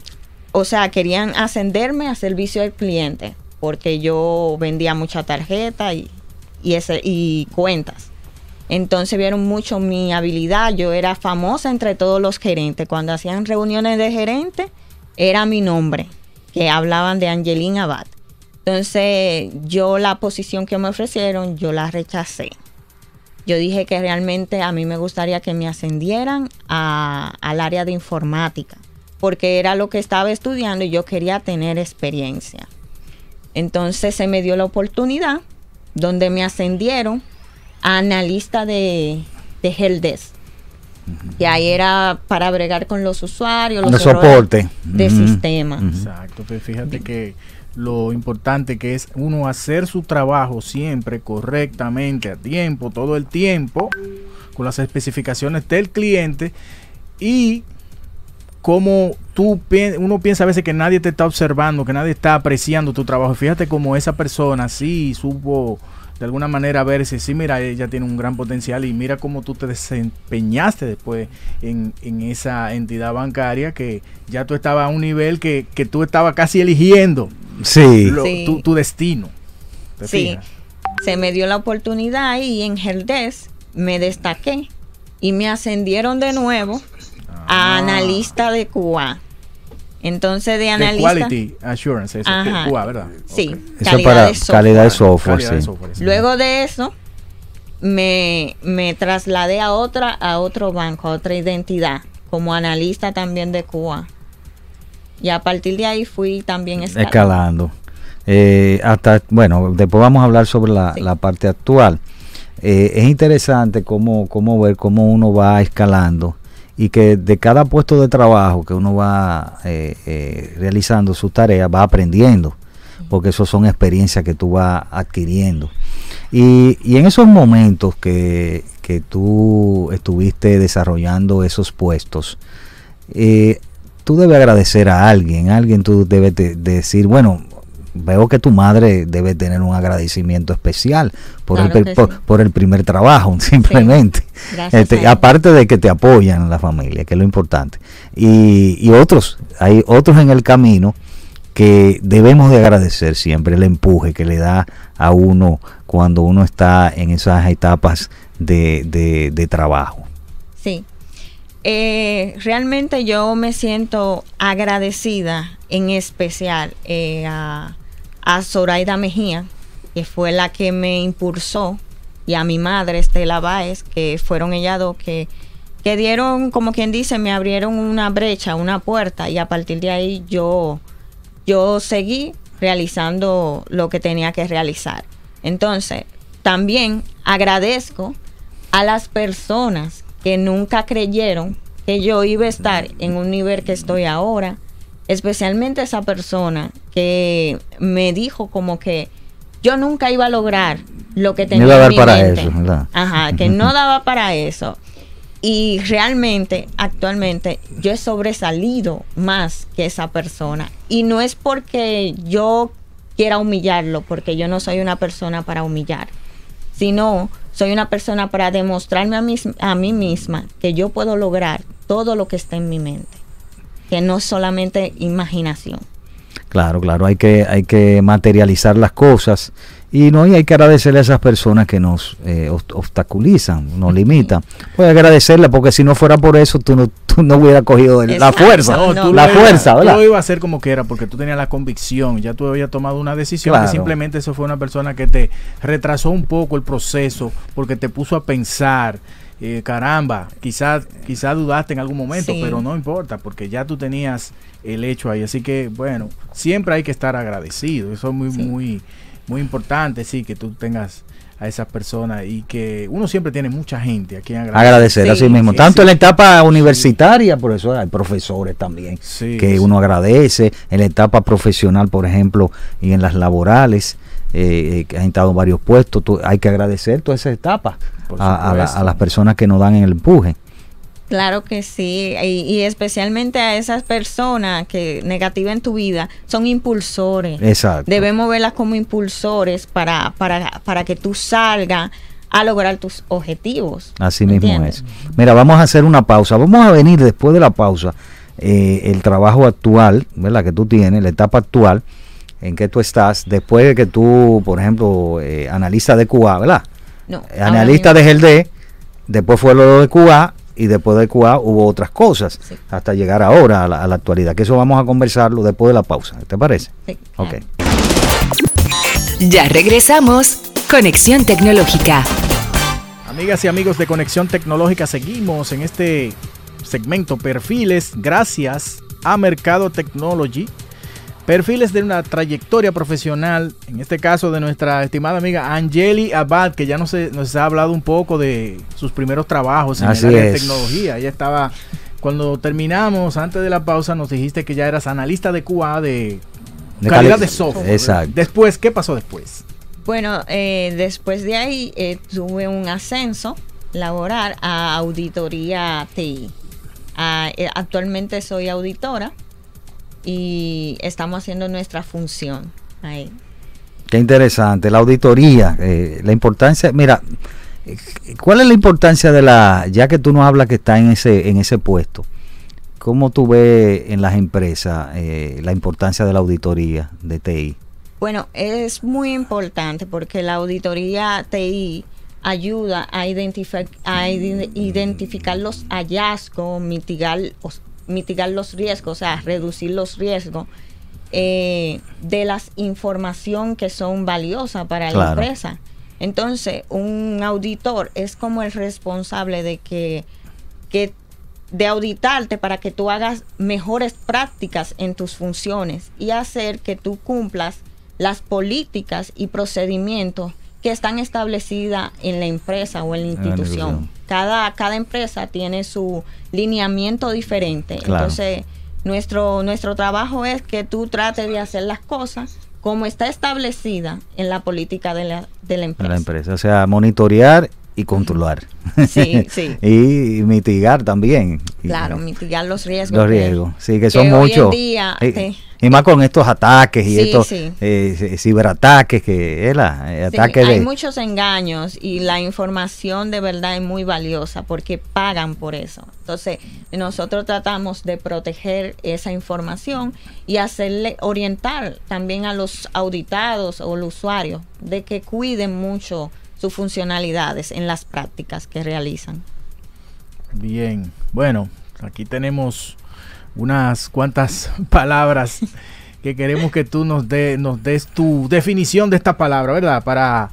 o sea, querían ascenderme a servicio al cliente, porque yo vendía mucha tarjeta y, y, ese, y cuentas. Entonces vieron mucho mi habilidad. Yo era famosa entre todos los gerentes. Cuando hacían reuniones de gerentes, era mi nombre, que hablaban de Angelina Abad. Entonces, yo la posición que me ofrecieron, yo la rechacé. Yo dije que realmente a mí me gustaría que me ascendieran a- al área de informática, porque era lo que estaba estudiando y yo quería tener experiencia. Entonces se me dio la oportunidad donde me ascendieron a analista de, de helpdesk. Que ahí era para bregar con los usuarios, los De soporte. de sistema. Exacto, pues fíjate que lo importante que es uno hacer su trabajo siempre correctamente, a tiempo, todo el tiempo, con las especificaciones del cliente y como tú pi- uno piensa a veces que nadie te está observando, que nadie está apreciando tu trabajo. Fíjate como esa persona sí supo de alguna manera verse, sí, mira, ella tiene un gran potencial y mira cómo tú te desempeñaste después en, en esa entidad bancaria que ya tú estabas a un nivel que, que tú estabas casi eligiendo Sí. lo- Sí. Tu, tu destino. ¿Te Sí, fijas? se me dio la oportunidad y en Heldes me destaqué y me ascendieron de nuevo. A analista de QA. Entonces de De analista... Quality Assurance, eso, de Ajá. QA, ¿verdad? Sí. Eso calidad para de software. calidad de software, Calidad de sí. software, sí. Luego de eso, me, me trasladé a otra, a otro banco, a otra identidad, como analista también de Cuba. Y a partir de ahí fui también escalando. escalando. Eh, hasta, bueno, después vamos a hablar sobre la, Sí. la parte actual. Eh, es interesante cómo, cómo ver cómo uno va escalando y que de cada puesto de trabajo que uno va eh, eh, realizando sus tareas va aprendiendo, porque eso son experiencias que tú vas adquiriendo. Y, y en esos momentos que, que tú estuviste desarrollando esos puestos, eh, tú debes agradecer a alguien, alguien tú debes de- de decir, bueno, veo que tu madre debe tener un agradecimiento especial por, Claro el, por, sí. por el primer trabajo, simplemente. Gracias Este, aparte de que te apoyan la familia, que es lo importante. Y, y otros, hay otros en el camino que debemos de agradecer siempre el empuje que le da a uno cuando uno está en esas etapas de, de- de trabajo. Sí. Eh, realmente yo me siento agradecida en especial eh, a, a Zoraida Mejía, que fue la que me impulsó, y a mi madre, Estela Báez, que fueron ellas dos que, que dieron, como quien dice, me abrieron una brecha, una puerta, y a partir de ahí yo, yo seguí realizando lo que tenía que realizar. Entonces, también agradezco a las personas que nunca creyeron que yo iba a estar en un nivel que estoy ahora, especialmente esa persona que me dijo como que yo nunca iba a lograr lo que No tenía iba a dar para mente. eso, ¿verdad? Ajá, que no daba para eso. Y realmente, actualmente, yo he sobresalido más que esa persona. Y no es porque yo quiera humillarlo, porque yo no soy una persona para humillar, sino soy una persona para demostrarme a mí, a mí misma que yo puedo lograr todo lo que está en mi mente, que no es solamente imaginación. Claro, claro, hay que, hay que materializar las cosas y no y hay que agradecerle a esas personas que nos eh, obst- obstaculizan, nos limitan. Pues agradecerle porque si no fuera por eso tú no, tú no hubieras cogido el- la fuerza, no, tú la fuerza, ¿verdad? Tú ibas a hacer como quiera porque tú tenías la convicción, ya tú habías tomado una decisión Claro. que simplemente eso fue una persona que te retrasó un poco el proceso porque te puso a pensar, eh, caramba, quizás quizás dudaste en algún momento, Sí. pero no importa porque ya tú tenías el hecho ahí, así que bueno, siempre hay que estar agradecido, eso es muy Sí. muy muy importante, sí, que tú tengas a esas personas y que uno siempre tiene mucha gente a quien agradecer. Agradecer Sí, así mismo, sí, tanto sí. en la etapa universitaria, por eso hay profesores también, Sí, que sí. uno agradece, en la etapa profesional, por ejemplo, y en las laborales, eh, eh, que han estado en varios puestos, tú- hay que agradecer todas esas etapas a, a la- a las personas que nos dan el empuje. Claro que sí, y, y especialmente a esas personas que negativas en tu vida son impulsores. Exacto. Debemos verlas como impulsores para, para, para que tú salgas a lograr tus objetivos. Así mismo ¿entiendes? es. Mira, vamos a hacer una pausa. Vamos a venir después de la pausa. eh, el trabajo actual, ¿verdad? Que tú tienes, la etapa actual en que tú estás, después de que tú, por ejemplo, eh, analista de QA, ¿verdad? No, Eh, analista de GLD, después fue lo de QA y después de QA hubo otras cosas hasta llegar ahora a la, a la actualidad. Que eso vamos a conversarlo después de la pausa. ¿Te parece? Sí, Ok. Ya regresamos. Conexión Tecnológica. Amigas y amigos de Conexión Tecnológica, seguimos en este segmento Perfiles gracias a Mercado Technology. Perfiles de una trayectoria profesional, en este caso de nuestra estimada amiga Angeli Abad, que ya nos, nos ha hablado un poco de sus primeros trabajos en Así el área de tecnología. Ella estaba, cuando terminamos, antes de la pausa, nos dijiste que ya eras analista de QA de, De calidad cali- de software. Exacto. Después, ¿qué pasó después? Bueno, eh, después de ahí eh, tuve un ascenso laboral a auditoría TI. Ah, eh, actualmente soy auditora y estamos haciendo nuestra función ahí. Qué interesante. La auditoría, eh, la importancia, mira, eh, ¿cuál es la importancia de la, ya que tú nos hablas que está en ese, en ese puesto, ¿cómo tú ves en las empresas eh, la importancia de la auditoría de TI? Bueno, es muy importante porque la auditoría TI ayuda a, a ide- identificar los hallazgos, mitigar, os- mitigar los riesgos, o sea, reducir los riesgos eh, de la información que son valiosas para la empresa. Entonces, un auditor es como el responsable de que, que de auditarte para que tú hagas mejores prácticas en tus funciones y hacer que tú cumplas las políticas y procedimientos que están establecidas en la empresa o en la institución. Cada, cada empresa tiene su lineamiento diferente. Claro. Entonces, nuestro, nuestro trabajo es que tú trates de hacer las cosas como está establecida en la política de la, de la empresa. la empresa? O sea, monitorear y controlar. Sí, sí. y mitigar también. Y- Claro, mitigar los riesgos. Los que- riesgos, sí, que son hoy en muchos. día, Eh, sí. Y más con estos ataques y Sí, estos sí. eh, ci- ciberataques, que es la eh, Sí, ataque hay de... muchos engaños y la información de verdad es muy valiosa porque pagan por eso. Entonces, nosotros tratamos de proteger esa información y hacerle orientar también a los auditados o los usuarios de que cuiden mucho sus funcionalidades en las prácticas que realizan. Bien, bueno, aquí tenemos unas cuantas palabras que queremos que tú nos, de, nos des tu definición de esta palabra, ¿verdad? Para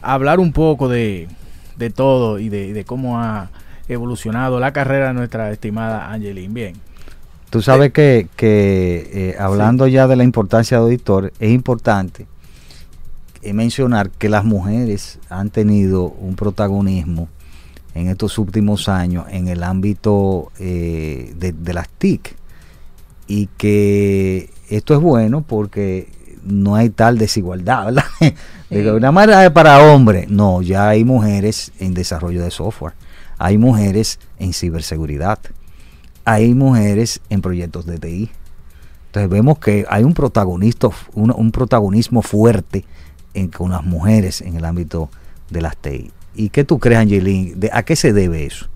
hablar un poco de, de todo y de, de cómo ha evolucionado la carrera de nuestra estimada Angeline. Bien. Tú sabes que, que, eh, hablando ya de la importancia de auditor, es importante eh, mencionar que las mujeres han tenido un protagonismo en estos últimos años en el ámbito eh, de, de las TIC y que esto es bueno porque no hay tal desigualdad, ¿verdad? De que una manera es para hombres, no, ya hay mujeres en desarrollo de software, hay mujeres en ciberseguridad, hay mujeres en proyectos de TI. Entonces vemos que hay un protagonista, un, un protagonismo fuerte en, con las mujeres en el ámbito de las TI. ¿Y qué tú crees, Angelín? ¿A qué se debe eso?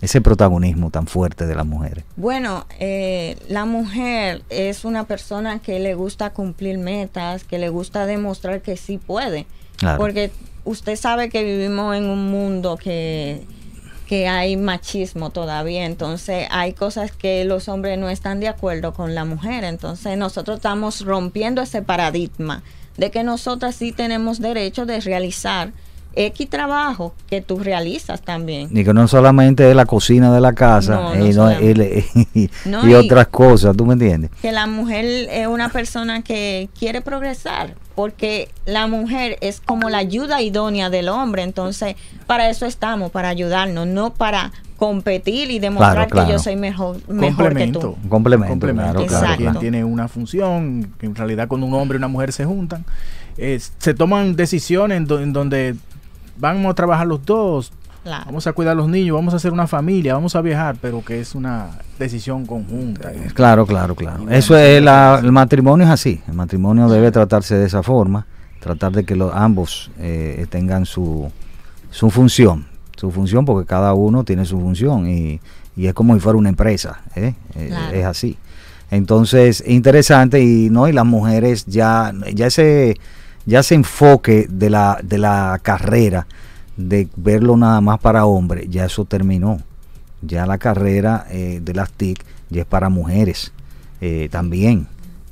Ese protagonismo tan fuerte de las mujeres. Bueno, eh, la mujer es una persona que le gusta cumplir metas, que le gusta demostrar que sí puede. Claro. Porque usted sabe que vivimos en un mundo que, que hay machismo todavía, entonces hay cosas que los hombres no están de acuerdo con la mujer, entonces nosotros estamos rompiendo ese paradigma de que nosotras sí tenemos derecho de realizar X trabajo que tú realizas también. Y que no solamente es la cocina de la casa No, eh, no no, solamente. y, No, y y- otras cosas, ¿tú me entiendes? que la mujer es una persona que quiere progresar, porque la mujer es como la ayuda idónea del hombre, entonces para eso estamos, para ayudarnos, no para competir y demostrar Claro, claro. que yo soy mejor, mejor que tú. Un complemento, complemento, claro, claro, quien claro. tiene una función, que en realidad cuando un hombre y una mujer se juntan, eh, se toman decisiones en, do- en donde vamos a trabajar los dos, Claro. vamos a cuidar a los niños, vamos a hacer una familia, vamos a viajar, pero que es una decisión conjunta. Claro, claro, claro. Eso es la- el matrimonio es así. El matrimonio debe tratarse de esa forma, tratar de que los, ambos eh, tengan su su función, su función porque cada uno tiene su función y, y es como si fuera una empresa, ¿eh? Eh, Claro. es así. Entonces, interesante y no y las mujeres ya ya ese ya ese enfoque de la de la carrera de verlo nada más para hombres, ya eso terminó. Ya la carrera eh, de las TIC ya es para mujeres eh, también.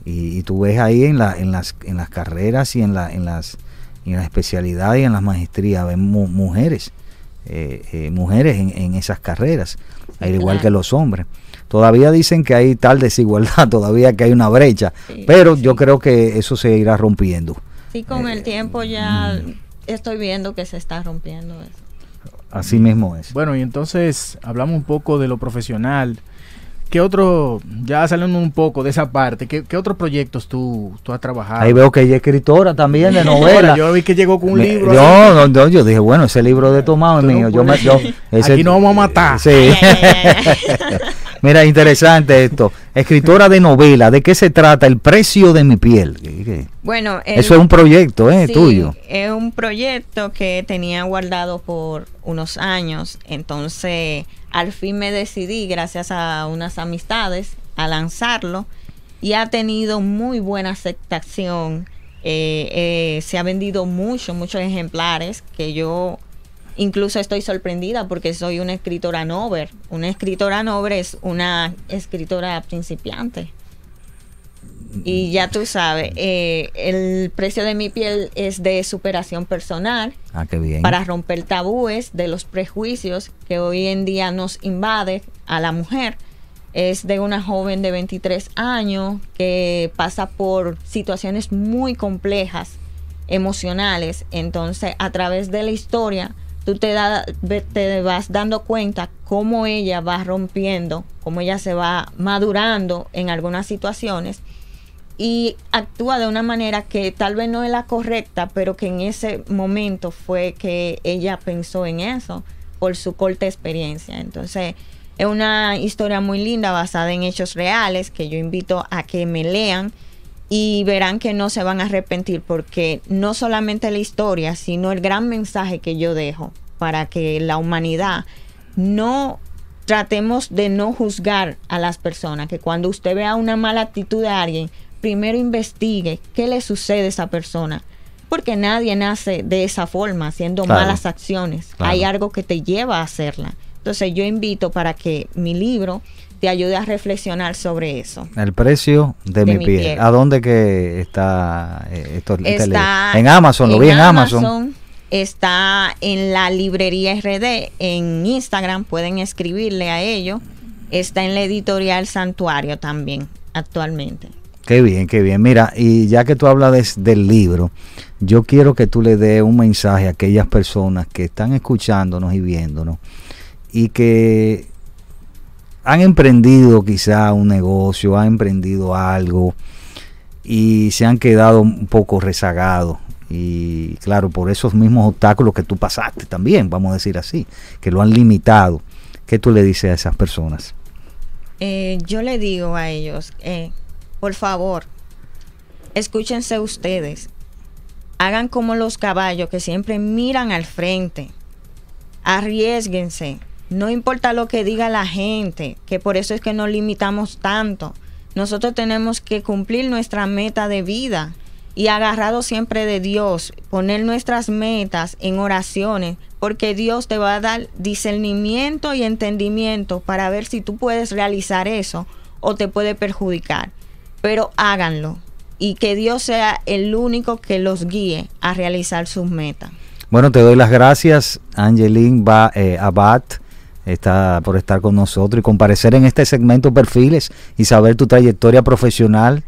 Y, y tú ves ahí en, la, en, las, en las carreras y en, la, en, las, en las especialidades y en las maestrías, ven mu- mujeres, eh, eh, mujeres en, en esas carreras, al igual que los hombres. Todavía dicen que hay tal desigualdad, todavía que hay una brecha, Sí, pero yo creo que eso se irá rompiendo. Con el tiempo ya estoy viendo que se está rompiendo eso. Así mismo es. Bueno, y entonces hablamos un poco de lo profesional. ¿Qué otro, ya saliendo un poco de esa parte, qué, qué otros proyectos tú, tú has trabajado? Ahí veo que ella es escritora también de novela. Ahora, yo vi que llegó con un Me- libro. Yo, no, no, yo dije, bueno, ese libro de Tomás es mío. Yo me, yo, ese- Aquí no vamos a matar. Sí. Mira, interesante esto. Escritora de novela, ¿de qué se trata? El precio de mi piel. ¿Qué- qué? Bueno, el- Eso es un proyecto, ¿eh? Sí, Tuyo. Es un proyecto que tenía guardado por unos años. Entonces, al fin me decidí, gracias a unas amistades, a lanzarlo. Y ha tenido muy buena aceptación. Eh, eh, se ha vendido mucho, muchos ejemplares que yo incluso estoy sorprendida porque soy una escritora novel. Una escritora novel es una escritora principiante. Y ya tú sabes, eh, el precio de mi piel es de superación personal Ah, qué bien. para romper tabúes de los prejuicios que hoy en día nos invade a la mujer. Es de una joven de 23 años que pasa por situaciones muy complejas, emocionales. Entonces, a través de la historia, tú te, te vas dando cuenta cómo ella va rompiendo, cómo ella se va madurando en algunas situaciones y actúa de una manera que tal vez no es la correcta, pero que en ese momento fue que ella pensó en eso por su corta experiencia. Entonces, es una historia muy linda basada en hechos reales que yo invito a que me lean y verán que no se van a arrepentir porque no solamente la historia, sino el gran mensaje que yo dejo para que la humanidad no tratemos de no juzgar a las personas, que cuando usted vea una mala actitud de alguien, primero investigue qué le sucede a esa persona. Porque nadie nace de esa forma, haciendo Claro. malas acciones. Claro. Hay algo que te lleva a hacerla. Entonces yo invito para que mi libro te ayude a reflexionar sobre eso. El precio de, De mi, piel. piel. ¿A dónde que está eh, esto, Está? En Amazon, lo vi en Amazon. Está en la librería RD, en Instagram, pueden escribirle a ello. Está en la editorial Santuario también, actualmente. Qué bien, qué bien. Mira, y ya que tú hablas del libro, yo quiero que tú le des un mensaje a aquellas personas que están escuchándonos y viéndonos y que han emprendido quizá un negocio, han emprendido algo y se han quedado un poco rezagados. Y claro, por esos mismos obstáculos que tú pasaste también, vamos a decir así, que lo han limitado. ¿Qué tú le dices a esas personas? Eh, yo le digo a ellos, eh, por favor, escúchense ustedes. Hagan como los caballos que siempre miran al frente. Arriesguense. No importa lo que diga la gente, que por eso es que nos limitamos tanto. Nosotros tenemos que cumplir nuestra meta de vida y agarrado siempre de Dios, poner nuestras metas en oraciones, porque Dios te va a dar discernimiento y entendimiento para ver si tú puedes realizar eso o te puede perjudicar. Pero háganlo y que Dios sea el único que los guíe a realizar sus metas. Bueno, te doy las gracias, Angeline eh, Abad, está por estar con nosotros y comparecer en este segmento Perfiles y saber tu trayectoria profesional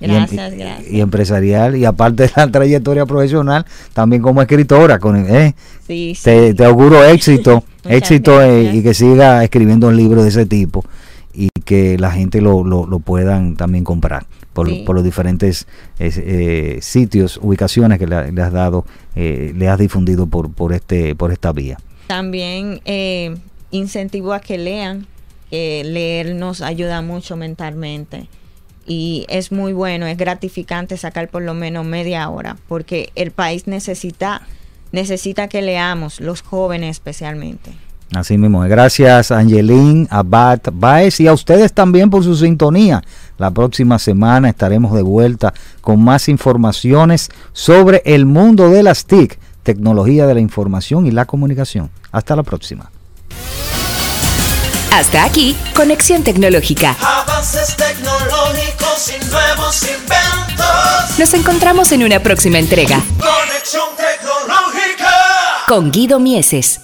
y em- Gracias, y, gracias. y empresarial y aparte de la trayectoria profesional, también como escritora. Con, eh, Sí, sí. te, te auguro éxito, éxito eh, gracias. y que siga escribiendo un libro de ese tipo y que la gente lo, lo, lo puedan también comprar por, Sí. por los diferentes eh, eh, sitios, ubicaciones que le, le has dado, eh, le has difundido por, por, este, por esta vía. También eh, incentivo a que lean, que leer nos ayuda mucho mentalmente. Y es muy bueno, es gratificante sacar por lo menos media hora, porque el país necesita necesita que leamos, los jóvenes especialmente. Así mismo. es. Gracias, Angelín, Abad, Baez y a ustedes también por su sintonía. La próxima semana estaremos de vuelta con más informaciones sobre el mundo de las TIC, tecnología de la información y la comunicación. Hasta la próxima. Hasta aquí, Conexión Tecnológica. Avances tecnológicos y nuevos inventos. Nos encontramos en una próxima entrega Conexión tecnológica. con Guido Mieses.